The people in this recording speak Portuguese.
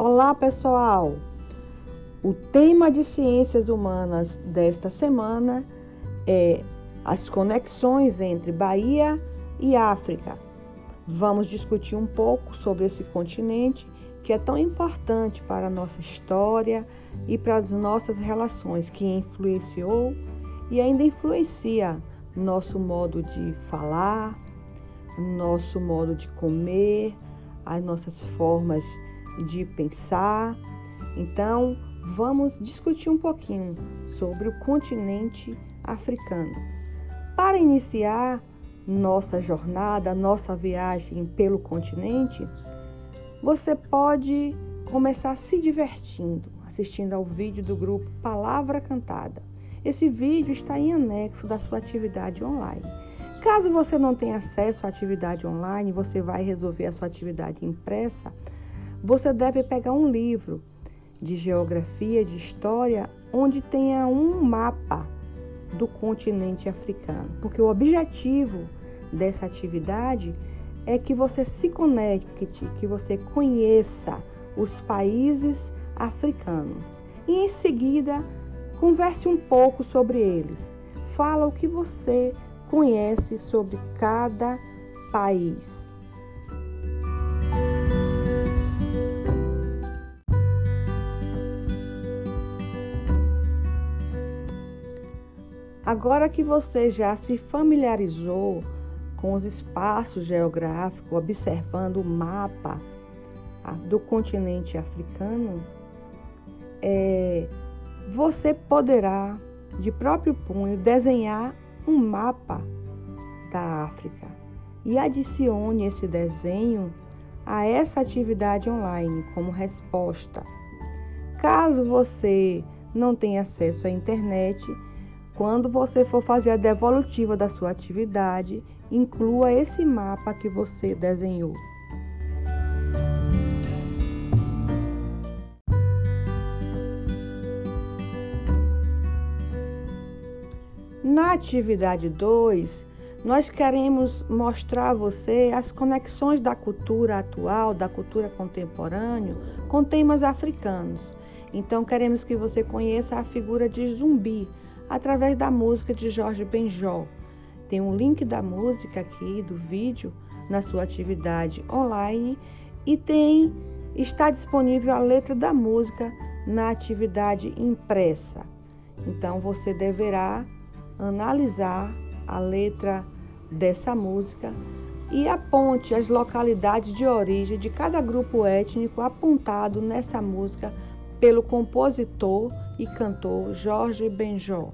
Olá, pessoal! O tema de ciências humanas desta semana é as conexões entre Bahia e África. Vamos discutir um pouco sobre esse continente que é tão importante para a nossa história e para as nossas relações, que influenciou e ainda influencia nosso modo de falar, nosso modo de comer, as nossas formas de pensar. Então, vamos discutir um pouquinho sobre o continente africano. Para iniciar nossa jornada, nossa viagem pelo continente, você pode começar se divertindo, assistindo ao vídeo do grupo Palavra Cantada. Esse vídeo está em anexo da sua atividade online. Caso você não tenha acesso à atividade online, você vai resolver a sua atividade impressa, você deve pegar um livro de geografia, de história, onde tenha um mapa do continente africano, porque o objetivo dessa atividade é que você se conecte, que você conheça os países africanos e em seguida converse um pouco sobre eles. Fala o que você conhece sobre cada país. Agora que você já se familiarizou com os espaços geográficos, observando o mapa ah, do continente africano, é, você poderá, de próprio punho, desenhar um mapa da África e adicione esse desenho a essa atividade online como resposta. Caso você não tenha acesso à internet, quando você for fazer a devolutiva da sua atividade, inclua esse mapa que você desenhou. Na atividade 2, nós queremos mostrar a você as conexões da cultura atual, da cultura contemporânea, com temas africanos. Então, queremos que você conheça a figura de zumbi, através da música de Jorge Benjol. Tem um link da música aqui do vídeo na sua atividade online e tem está disponível a letra da música na atividade impressa. Então você deverá analisar a letra dessa música e aponte as localidades de origem de cada grupo étnico apontado nessa música pelo compositor e cantor Jorge Benjol.